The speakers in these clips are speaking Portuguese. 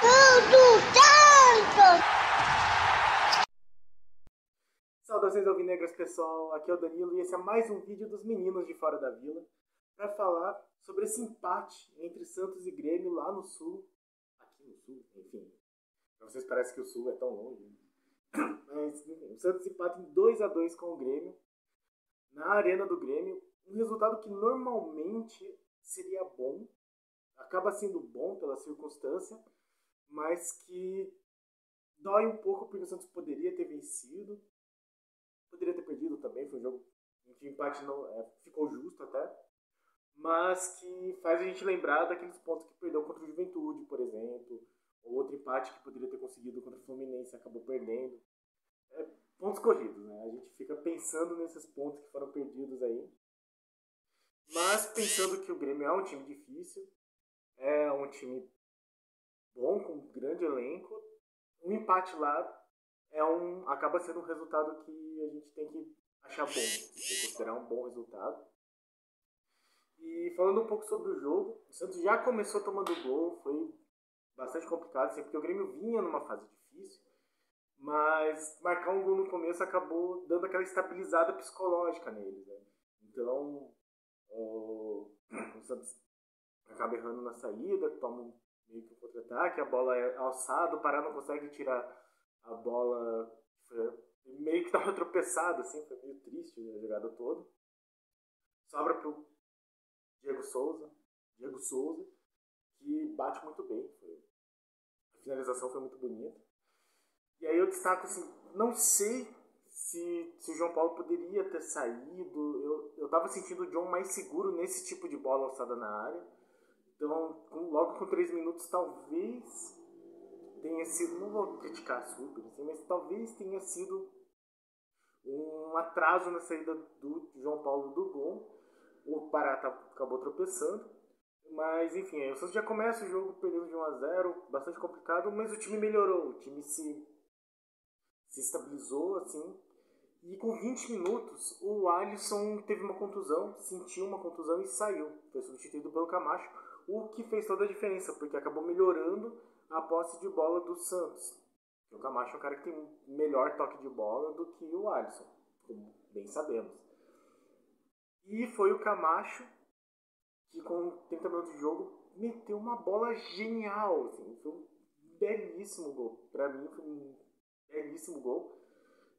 Tudo tanto! Saudações alvinegras, pessoal. Aqui é o Danilo e esse é mais um vídeo dos meninos de fora da vila para falar sobre esse empate entre Santos e Grêmio lá no sul. Aqui no sul, enfim. Pra vocês parece que o sul é tão longe. Né? Mas, enfim, o Santos empata em 2 a 2 com o Grêmio na arena do Grêmio. Um resultado que normalmente seria bom, acaba sendo bom pela circunstância, mas que dói um pouco porque o Santos poderia ter vencido, poderia ter perdido também, foi um jogo em que o empate não é, ficou justo até, mas que faz a gente lembrar daqueles pontos que perdeu contra o Juventude, por exemplo, ou outro empate que poderia ter conseguido contra o Fluminense, acabou perdendo. É, pontos corridos, né? A gente fica pensando nesses pontos que foram perdidos aí. Mas pensando que o Grêmio é um time difícil, é um time bom, com um grande elenco, um empate lá é um, acaba sendo um resultado que a gente tem que achar bom, que considerar um bom resultado. E falando um pouco sobre o jogo, o Santos já começou tomando gol, foi bastante complicado, assim, porque o Grêmio vinha numa fase difícil, mas marcar um gol no começo acabou dando aquela estabilizada psicológica neles. Né? Então, o, o Santos acaba errando na saída, toma meio que um contra-ataque, a bola é alçada, o Pará não consegue tirar a bola, meio que estava tropeçado, assim, foi meio triste a jogada toda. Sobra pro Diego Souza, Diego Souza, que bate muito bem. A finalização foi muito bonita. E aí eu destaco assim, não sei se, se o João Paulo poderia ter saído. Eu, eu sentindo o John mais seguro nesse tipo de bola alçada na área. Então, com, logo com três minutos, talvez tenha sido, não vou criticar super, assim, mas talvez tenha sido um atraso na saída do João Paulo do gol. O Pará tá, acabou tropeçando. Mas enfim, aí o Santos já começa o jogo perdendo de 1 a 0 bastante complicado, mas o time melhorou, o time se, se estabilizou assim. E com 20 minutos, o Alisson teve uma contusão, sentiu uma contusão e saiu. Foi substituído pelo Camacho, o que fez toda a diferença, porque acabou melhorando a posse de bola do Santos. O Camacho é um cara que tem melhor toque de bola do que o Alisson, como bem sabemos. E foi o Camacho que com 30 minutos de jogo meteu uma bola genial. Assim, foi um belíssimo gol. Para mim foi um belíssimo gol.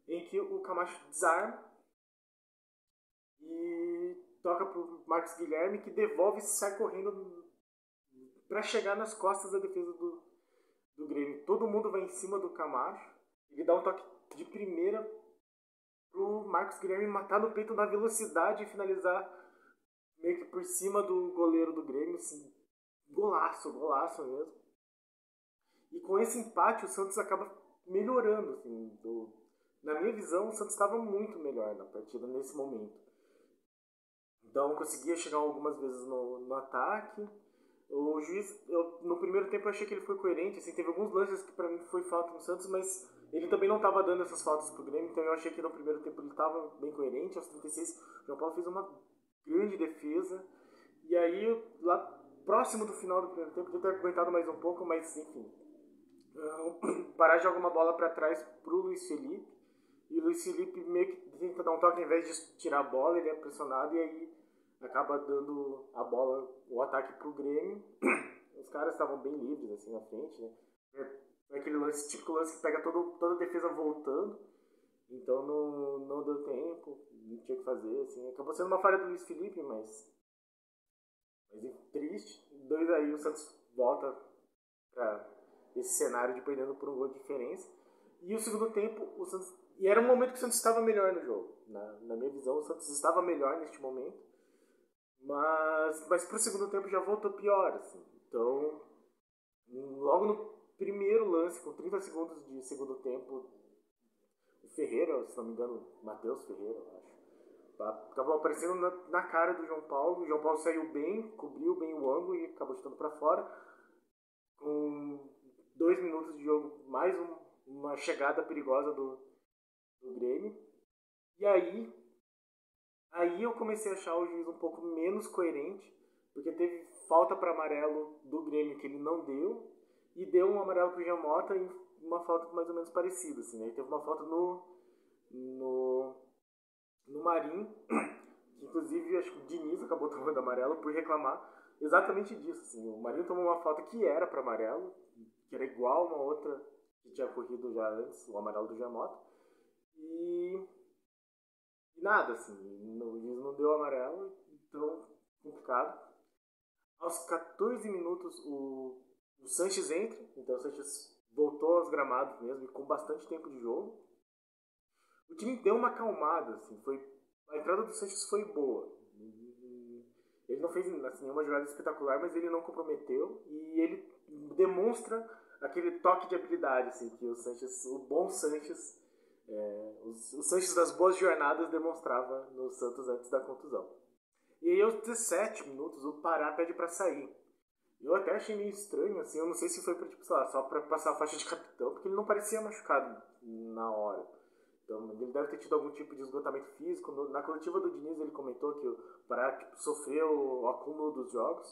Em que o Camacho desarma e toca pro Marcos Guilherme que devolve e sai correndo para chegar nas costas da defesa do, do Grêmio. Todo mundo vai em cima do Camacho. Ele dá um toque de primeira pro Marcos Guilherme matar no peito na velocidade e finalizar meio que por cima do goleiro do Grêmio, assim, golaço, golaço mesmo. E com esse empate o Santos acaba melhorando, assim, do... na minha visão o Santos estava muito melhor na partida nesse momento. Então conseguia chegar algumas vezes no, no ataque. O juiz, eu, no primeiro tempo eu achei que ele foi coerente, assim, teve alguns lances que para mim foi falta no Santos, mas ele também não estava dando essas faltas pro Grêmio, então eu achei que no primeiro tempo ele estava bem coerente. Aos 36, o João Paulo fez uma grande defesa. E aí, lá próximo do final do primeiro tempo, podia ter aguentado mais um pouco, mas enfim. Uh, Pará joga uma bola para trás pro Luiz Felipe. E o Luiz Felipe meio que tenta dar um toque, ao invés de tirar a bola, ele é pressionado e aí acaba dando a bola, o ataque pro Grêmio. Os caras estavam bem livres assim na frente, né? É aquele lance, típico lance que pega todo, toda a defesa voltando. Então não, não deu tempo não tinha que fazer, assim. Acabou sendo uma falha do Luiz Felipe, mas. Mas triste. Dois aí, o Santos volta para esse cenário de perdendo por um gol de diferença. E o segundo tempo, o Santos. E era um momento que o Santos estava melhor no jogo. Na, na minha visão, o Santos estava melhor neste momento. Mas, mas pro segundo tempo já voltou pior, assim. Então, logo no primeiro lance, com 30 segundos de segundo tempo, o Ferreira, se não me engano, Matheus Ferreira, acho Acabou aparecendo na, na, cara do João Paulo. O João Paulo saiu bem, cobriu bem o ângulo e acabou chutando para fora. Com dois minutos de jogo, mais um, uma chegada perigosa do, do Grêmio. E aí, aí eu comecei a achar o juiz um pouco menos coerente, porque teve falta para amarelo do Grêmio que ele não deu, e deu um amarelo pro Giamota e uma falta mais ou menos parecida, assim, né? E teve uma falta no, no, no Marinho, que inclusive acho que o Diniz acabou tomando amarelo por reclamar exatamente disso, assim. O Marinho tomou uma falta que era para amarelo, que era igual uma outra que tinha corrido já antes, o amarelo do Giamota, e nada, assim, o não deu amarelo, então complicado. Aos 14 minutos o, o Sanches entra, então o Sanches voltou aos gramados mesmo, com bastante tempo de jogo. O time deu uma acalmada, assim, foi, a entrada do Sanches foi boa. Ele não fez assim, nenhuma jogada espetacular, mas ele não comprometeu e ele demonstra aquele toque de habilidade assim, que o Sanches, o bom Sanches, é, o Sanches das boas jornadas demonstrava no Santos antes da contusão. E aí aos 17 minutos o Pará pede para sair. Eu até achei meio estranho, assim, eu não sei se foi pra, tipo, sei lá, só pra passar a faixa de capitão, porque ele não parecia machucado na hora. Então, ele deve ter tido algum tipo de esgotamento físico. Na coletiva do Diniz, ele comentou que o Pará tipo, sofreu o acúmulo dos jogos.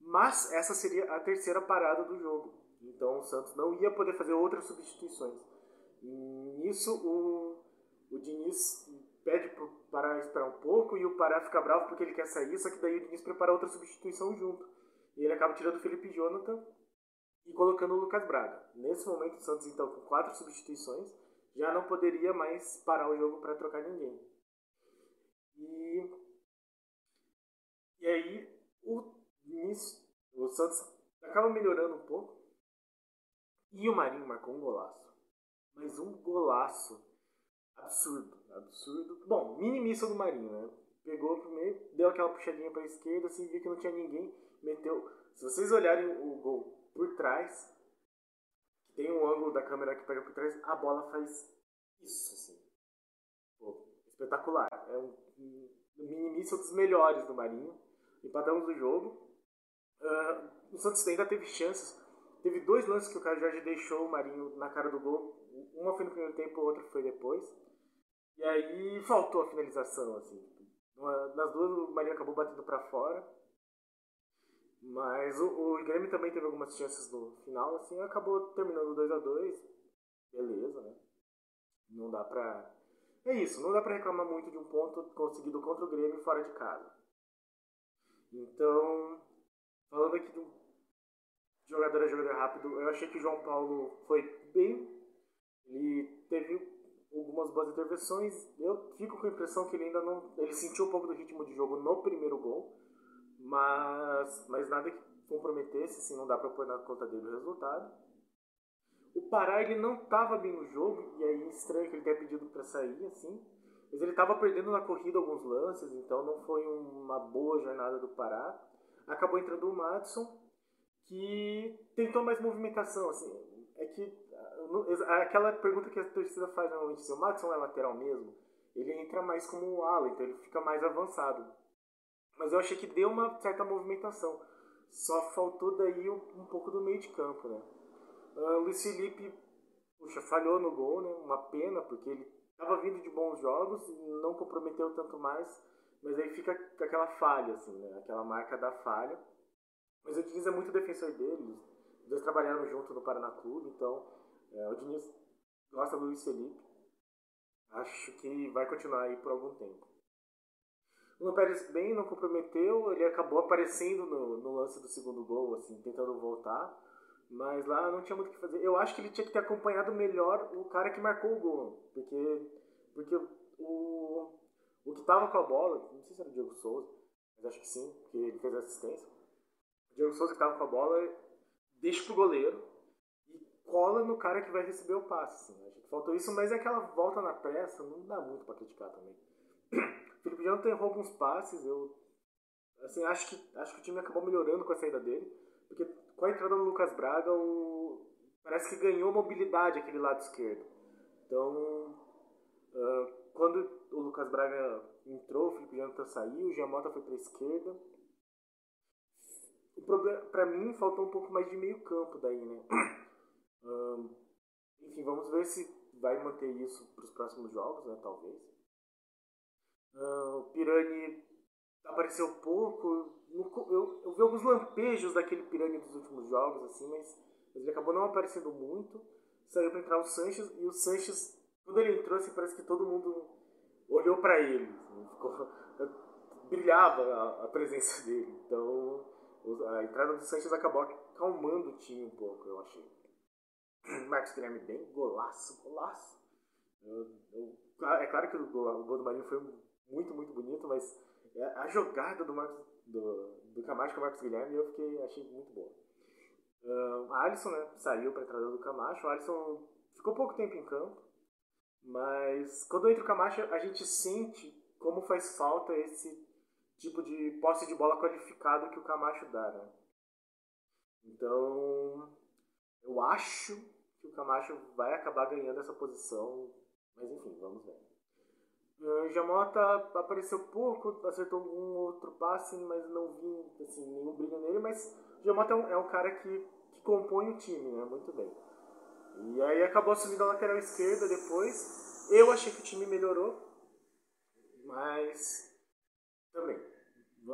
Mas essa seria a terceira parada do jogo. Então, o Santos não ia poder fazer outras substituições. Nisso, o, o Diniz pede para o Pará esperar um pouco e o Pará fica bravo porque ele quer sair, só que daí o Diniz prepara outra substituição junto. E ele acaba tirando o Felipe Jonathan e colocando o Lucas Braga. Nesse momento, o Santos, então, com quatro substituições, já não poderia mais parar o jogo para trocar ninguém. E, e aí, o, nisso, o Santos acaba melhorando um pouco. E o Marinho marcou um golaço. Mas um golaço absurdo, absurdo. Bom, mini missa do Marinho, né? Pegou primeiro, deu aquela puxadinha para a esquerda, assim, viu que não tinha ninguém meteu. Se vocês olharem o gol por trás, tem um ângulo da câmera que pega por trás, a bola faz isso, assim. Pô, espetacular. É um, um minimício dos melhores do Marinho. Empatamos o jogo. Uh, o Santos ainda teve chances. Teve dois lances que o Caio Jorge deixou o Marinho na cara do gol. Uma foi no primeiro tempo, a outra foi depois. E aí faltou a finalização, assim. nas duas o Marinho acabou batendo para fora. Mas o, o Grêmio também teve algumas chances no final, assim, acabou terminando 2 a 2 Beleza, né? Não dá pra. É isso, não dá pra reclamar muito de um ponto conseguido contra o Grêmio fora de casa. Então, falando aqui um jogador a jogador rápido, eu achei que o João Paulo foi bem. Ele teve algumas boas intervenções. Eu fico com a impressão que ele ainda não. Ele sentiu um pouco do ritmo de jogo no primeiro gol mas, mas nada que comprometesse, assim, não dá para pôr na conta dele o resultado. O Pará ele não estava bem no jogo, e aí estranho que ele tenha pedido para sair, assim. Mas ele estava perdendo na corrida alguns lances, então não foi uma boa jornada do Pará. Acabou entrando o Madison, que tentou mais movimentação, assim. É que aquela pergunta que a torcida faz normalmente, se o Madison é lateral mesmo, ele entra mais como ala, então ele fica mais avançado. Mas eu achei que deu uma certa movimentação. Só faltou daí um, pouco do meio de campo, né? Uh, Luiz Felipe, puxa, falhou no gol, né? Uma pena, porque ele estava vindo de bons jogos, não comprometeu tanto mais, mas aí fica aquela falha, assim, né? Aquela marca da falha. Mas o Diniz é muito defensor dele, os dois trabalharam junto no Paraná Clube, então é, o Diniz gosta do Luiz Felipe. Acho que vai continuar aí por algum tempo. O Luan bem não comprometeu, ele acabou aparecendo no, no lance do segundo gol, assim, tentando voltar. Mas lá não tinha muito o que fazer. Eu acho que ele tinha que ter acompanhado melhor o cara que marcou o gol. Porque, porque o, o que tava com a bola, não sei se era o Diego Souza, mas acho que sim, porque ele fez assistência. O Diego Souza que tava com a bola, deixa pro goleiro cola no cara que vai receber o passe. Assim. Acho que faltou isso, mas é aquela volta na pressa, não dá muito para criticar também. Felipe Jonathan errou alguns passes, eu assim, acho que, acho que o time acabou melhorando com a saída dele, porque com a entrada do Lucas Braga, o, parece que ganhou mobilidade aquele lado esquerdo. Então, uh, quando o Lucas Braga entrou, o Felipe Jonathan saiu, o Giamota foi para a esquerda. O problema, para mim, faltou um pouco mais de meio campo daí, né? Enfim, vamos ver se vai manter isso para os próximos jogos, né? Talvez. Uh, o Pirani apareceu pouco. Eu, eu vi alguns lampejos daquele Pirani dos últimos jogos, assim, mas mas ele acabou não aparecendo muito. Saiu para entrar o Sanches e o Sanches, quando ele entrou, assim, parece que todo mundo olhou para ele. Assim, ficou, brilhava a, a, presença dele. Então a entrada do Sanches acabou acalmando o time um pouco, eu achei. Marcos Guilherme bem, golaço, golaço. Eu, eu, é claro que o gol, o gol do Marinho foi muito, muito bonito, mas é, a jogada do Marcos do, do Camacho com o Marcos Guilherme eu fiquei, achei muito boa. Uh, Alisson né, saiu para a entrada do Camacho. O Alisson ficou pouco tempo em campo, mas quando entra o Camacho, a gente sente como faz falta esse tipo de posse de bola qualificado que o Camacho dá. Né? Então, eu acho que o Camacho vai acabar ganhando essa posição, mas enfim, vamos ver. Jamota apareceu pouco, acertou um outro passe, mas não vi assim, nenhum brilho nele, mas Jamota é um, é um cara que, que compõe o time, né? Muito bem. E aí acabou assumindo a lateral esquerda depois. Eu achei que o time melhorou, mas também,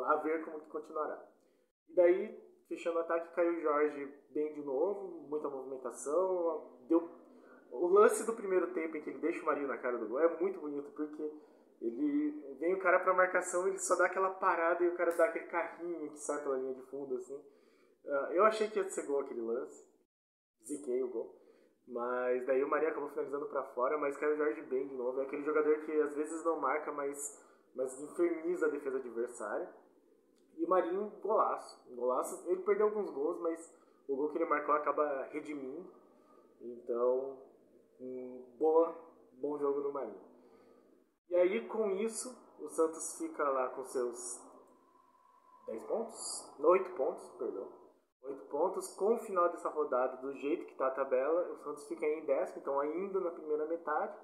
a ver como que continuará. E daí, fechando o ataque, caiu o Jorge bem de novo, muita movimentação, deu o lance do primeiro tempo em que ele deixa o Marinho na cara do gol é muito bonito, porque ele vem o cara pra marcação, ele só dá aquela parada e o cara dá aquele carrinho que sai pela linha de fundo, assim. Uh, eu achei que ia ser gol aquele lance. Ziquei o gol. Mas daí o Marinho acabou finalizando para fora, mas caiu o Jorge bem de novo. É aquele jogador que às vezes não marca, mas, mas inferniza a defesa adversária. E o Marinho, golaço. Golaço. Ele perdeu alguns gols, mas o gol que ele marcou acaba redimindo. Então, boa, bom jogo do Marinho. E aí, com isso, o Santos fica lá com seus 10 pontos? 8 pontos, perdão. 8 pontos. Com o final dessa rodada, do jeito que está a tabela, o Santos fica em décimo, então ainda na primeira metade.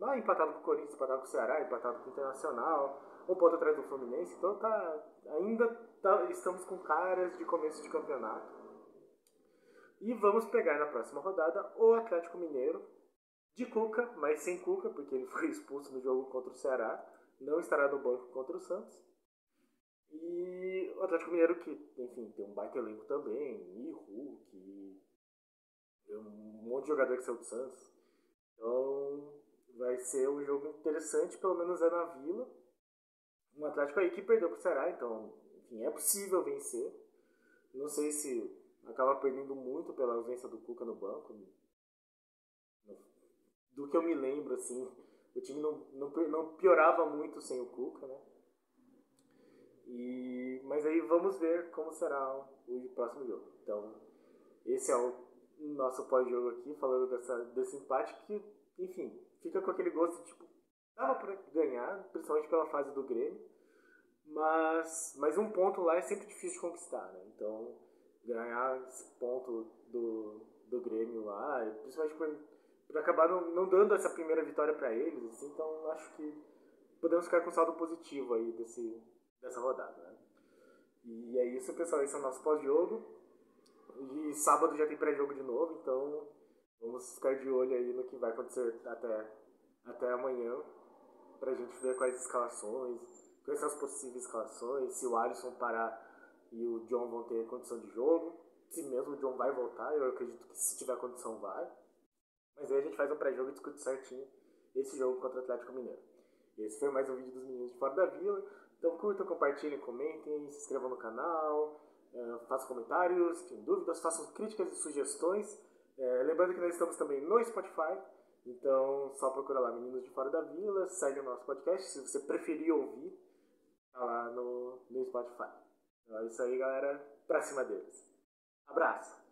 Lá empatado com o Corinthians, empatado com o Ceará, empatado com o Internacional, um ponto atrás do Fluminense. Então tá, ainda tá, estamos com caras de começo de campeonato. E vamos pegar na próxima rodada o Atlético Mineiro, de Cuca, mas sem Cuca, porque ele foi expulso no jogo contra o Ceará. Não estará no banco contra o Santos. E o Atlético Mineiro, que, enfim, tem um baita elenco também, e Hulk, e um monte de jogador que saiu do Santos. Então, vai ser um jogo interessante, pelo menos é na Vila. Um Atlético aí que perdeu pro Ceará, então, enfim, é possível vencer. Não sei se acaba perdendo muito pela ausência do Cuca no banco do que eu me lembro, assim, o time não, não, não piorava muito sem o Cuca, né? E, mas aí vamos ver como será o próximo jogo. Então, esse é o nosso pós-jogo aqui, falando dessa, desse empate que, enfim, fica com aquele gosto, tipo, dava para ganhar, principalmente pela fase do Grêmio, mas, mas um ponto lá é sempre difícil de conquistar, né? Então, ganhar esse ponto do, do Grêmio lá, principalmente por acabar não, não dando essa primeira vitória para eles. Assim, então acho que podemos ficar com um saldo positivo aí desse, dessa rodada. Né? E é isso, pessoal. Esse é o nosso pós-jogo. E sábado já tem pré-jogo de novo, então vamos ficar de olho aí no que vai acontecer até, até amanhã. Pra gente ver quais escalações, quais são as possíveis escalações, se o Alisson parar e o John vão ter condição de jogo. Se mesmo o John vai voltar, eu acredito que se tiver condição vai. Mas aí a gente faz um pré-jogo e discute certinho esse jogo contra o Atlético Mineiro. Esse foi mais um vídeo dos meninos de fora da vila. Então curtam, compartilhem, comentem, se inscrevam no canal, uh, façam comentários, tenham dúvidas, façam críticas e sugestões. Uh, lembrando que nós estamos também no Spotify, então só procura lá Meninos de Fora da Vila, segue o nosso podcast, se você preferir ouvir, tá lá no, no Spotify. Então é isso aí, galera. Pra cima deles. Abraço!